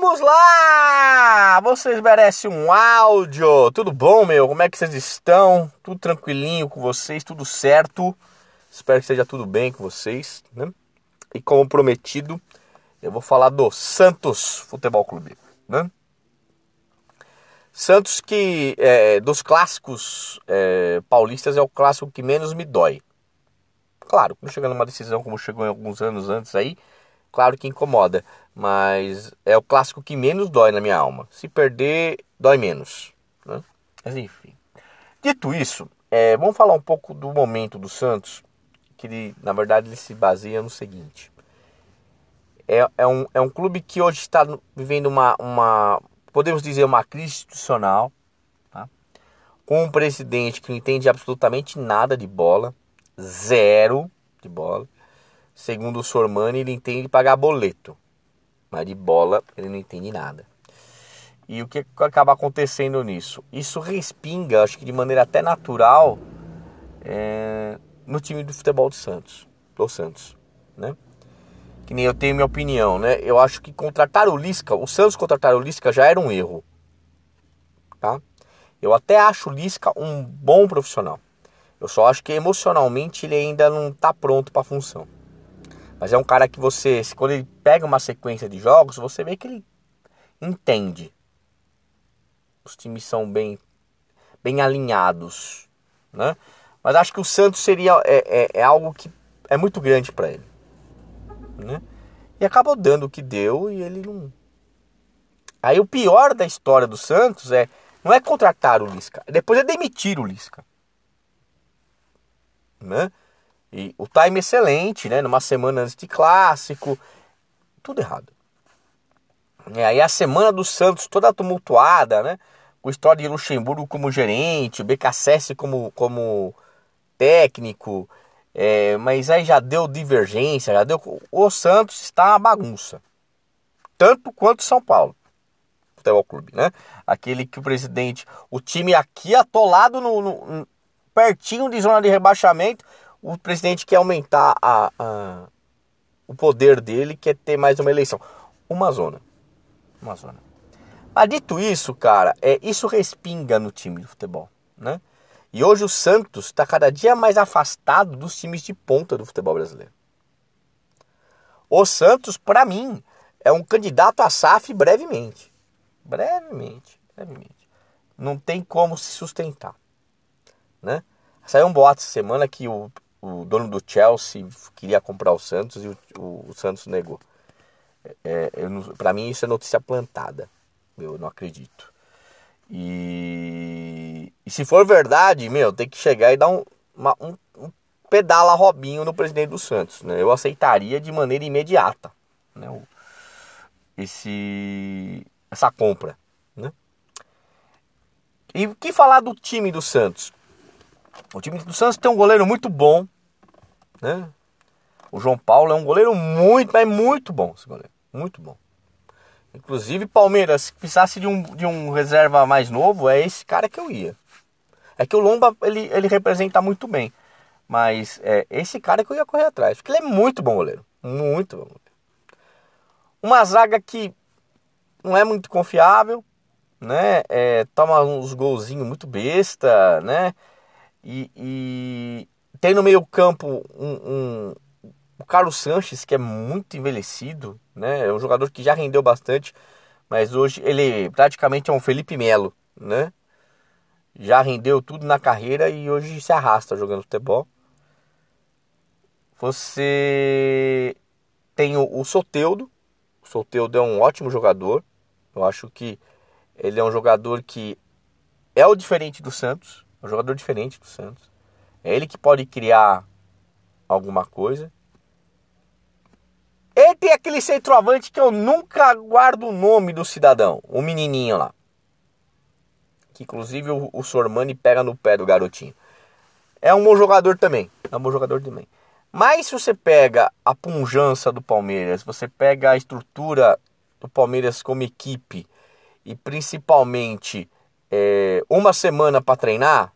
Vamos lá! Vocês merecem um áudio. Tudo bom, meu? Como é que vocês estão? Tudo tranquilinho com vocês? Tudo certo? Espero que esteja tudo bem com vocês, né? E como prometido, eu vou falar do Santos Futebol Clube, né? Santos que é, dos clássicos é, paulistas é o clássico que menos me dói. Claro, quando chega numa decisão como chegou em alguns anos antes aí, claro que incomoda, mas é o clássico que menos dói na minha alma. Se perder, dói menos. Né? Mas enfim. Dito isso, é, vamos falar um pouco do momento do Santos, que ele, na verdade ele se baseia no seguinte. É, é, um, é um clube que hoje está vivendo uma, uma podemos dizer, uma crise institucional, tá? com um presidente que não entende absolutamente nada de bola, zero de bola. Segundo o Sormani, ele entende pagar boleto, mas de bola ele não entende nada. E o que acaba acontecendo nisso? Isso respinga, acho que de maneira até natural, é, no time do futebol do Santos, do Santos, né? que nem eu tenho minha opinião, né? Eu acho que contratar o Lisca, o Santos contratar o Lisca já era um erro, tá? Eu até acho o Lisca um bom profissional. Eu só acho que emocionalmente ele ainda não está pronto para a função. Mas é um cara que você, quando ele pega uma sequência de jogos, você vê que ele entende. Os times são bem, bem alinhados, né? Mas acho que o Santos seria é, é, é algo que é muito grande para ele né? E acabou dando o que deu e ele não. Aí o pior da história do Santos é não é contratar o Lisca, depois é demitir o Lisca. Né? E o time excelente, né? Numa semana antes de clássico, tudo errado. E aí a semana do Santos toda tumultuada, né? Com história de Luxemburgo como gerente, BKSS como, como técnico, é, mas aí já deu divergência, já deu. O Santos está uma bagunça. Tanto quanto São Paulo. Futebol Clube, né? Aquele que o presidente. O time aqui atolado no, no pertinho de zona de rebaixamento. O presidente quer aumentar a, a, o poder dele, quer ter mais uma eleição. Uma zona. Uma zona. Mas dito isso, cara, é, isso respinga no time de futebol, né? E hoje o Santos está cada dia mais afastado dos times de ponta do futebol brasileiro. O Santos, para mim, é um candidato a SAF brevemente. Brevemente, brevemente. Não tem como se sustentar. Né? Saiu um boato essa semana que o, o dono do Chelsea queria comprar o Santos e o, o, o Santos negou. É, para mim isso é notícia plantada. Eu não acredito. E, e se for verdade, meu, tem que chegar e dar um, uma, um, um pedala Robinho no presidente do Santos. Né? Eu aceitaria de maneira imediata né? Esse, essa compra. Né? E que falar do time do Santos? O time do Santos tem um goleiro muito bom. Né? O João Paulo é um goleiro muito, mas muito bom. Esse goleiro. Muito bom. Inclusive, Palmeiras, se precisasse de um, de um reserva mais novo, é esse cara que eu ia. É que o Lomba, ele, ele representa muito bem. Mas é esse cara que eu ia correr atrás. Porque ele é muito bom goleiro. Muito bom. Uma zaga que não é muito confiável, né? É, toma uns golzinhos muito besta, né? E, e tem no meio campo um, um, o Carlos Sanches, que é muito envelhecido, né? É um jogador que já rendeu bastante, mas hoje ele praticamente é um Felipe Melo, né? Já rendeu tudo na carreira e hoje se arrasta jogando futebol. Você tem o, o Soteudo. O Soteudo é um ótimo jogador. Eu acho que ele é um jogador que é o diferente do Santos, é um jogador diferente do Santos. É ele que pode criar alguma coisa. Ele tem aquele centroavante que eu nunca guardo o nome do cidadão, o menininho lá. Que inclusive o, o Sormani pega no pé do garotinho. É um bom jogador também. É um bom jogador também. Mas se você pega a punjança do Palmeiras, você pega a estrutura do Palmeiras como equipe e principalmente é, uma semana para treinar,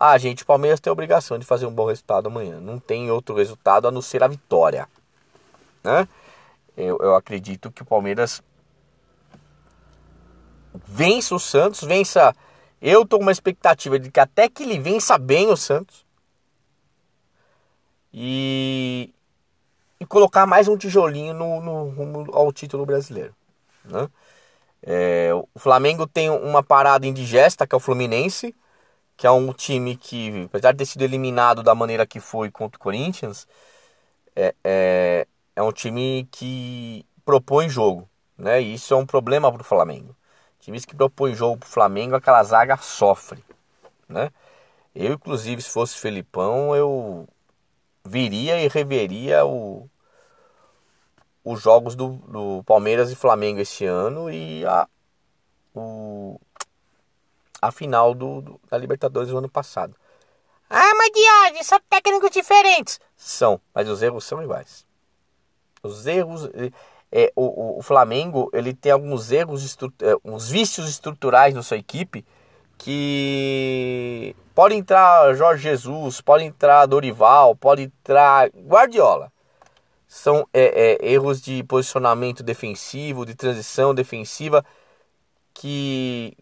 ah, gente, o Palmeiras tem a obrigação de fazer um bom resultado amanhã. Não tem outro resultado a não ser a vitória. Né? Eu, eu acredito que o Palmeiras vença o Santos, vença. Eu tô com uma expectativa de que até que ele vença bem o Santos. E, e colocar mais um tijolinho no, no rumo ao título brasileiro. Né? É, o Flamengo tem uma parada indigesta, que é o Fluminense, que é um time que, apesar de ter sido eliminado da maneira que foi contra o Corinthians, é, é, é um time que propõe jogo. Né? E isso é um problema para o Flamengo. Times que propõem jogo para o Flamengo, aquela zaga sofre. Né? Eu, inclusive, se fosse Felipão, eu viria e reveria o, os jogos do, do Palmeiras e Flamengo esse ano e a, o, a final do, do da Libertadores do ano passado. Ah, mas Diário, são técnicos diferentes. São, mas os erros são iguais. Os erros. É, o, o, Flamengo ele tem alguns erros, é, uns vícios estruturais na sua equipe que pode entrar Jorge Jesus, pode entrar Dorival, pode entrar Guardiola são é, é, erros de posicionamento defensivo, de transição defensiva que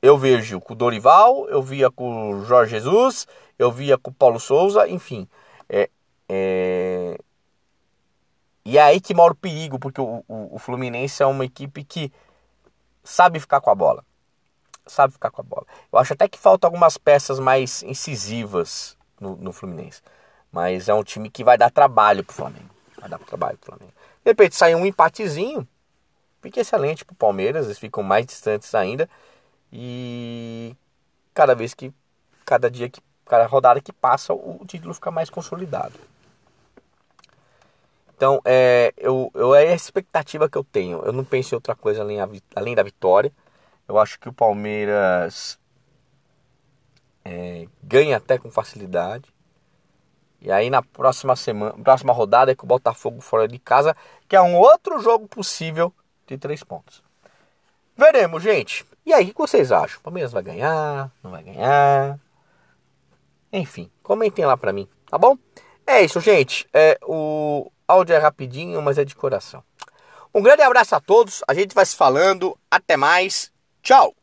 eu vejo com o Dorival, eu via com o Jorge Jesus, eu via com o Paulo Souza, enfim. É, é... E é aí que mora o perigo, porque o, o, o, Fluminense é uma equipe que sabe ficar com a bola. Sabe ficar com a bola. Eu acho até que falta algumas peças mais incisivas no, no Fluminense. Mas é um time que vai dar trabalho pro Flamengo. Vai dar trabalho pro Flamengo. De repente sai um empatezinho. Fica excelente pro Palmeiras. Eles ficam mais distantes ainda. E cada vez que. Cada dia que. Cada rodada que passa, o título fica mais consolidado. Então, é, eu, eu, é a expectativa que eu tenho. Eu não penso em outra coisa além, a, além da vitória. Eu acho que o Palmeiras é, ganha até com facilidade. E aí na próxima semana, próxima rodada é com o Botafogo fora de casa, que é um outro jogo possível de três pontos. Veremos, gente. E aí, o que vocês acham? O Palmeiras vai ganhar? Não vai ganhar? Enfim, comentem lá pra mim, tá bom? É isso, gente. É, o áudio é rapidinho, mas é de coração. Um grande abraço a todos. A gente vai se falando. Até mais. Tchau.